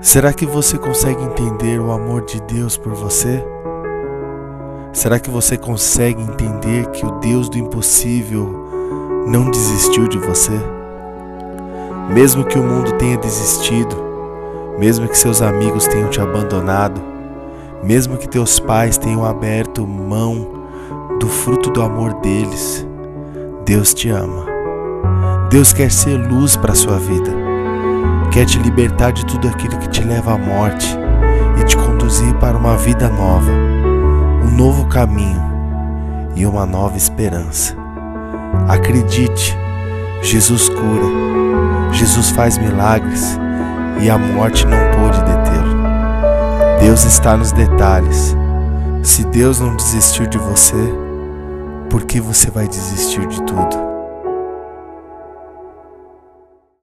Será que você consegue entender o amor de Deus por você? Será que você consegue entender que o Deus do impossível não desistiu de você? Mesmo que o mundo tenha desistido, mesmo que seus amigos tenham te abandonado, mesmo que teus pais tenham aberto mão do fruto do amor deles, Deus te ama. Deus quer ser luz para a sua vida. Quer te libertar de tudo aquilo que te leva à morte e te conduzir para uma vida nova, um novo caminho e uma nova esperança. Acredite, Jesus cura, Jesus faz milagres e a morte não pôde detê-lo. Deus está nos detalhes. Se Deus não desistiu de você, por que você vai desistir de tudo?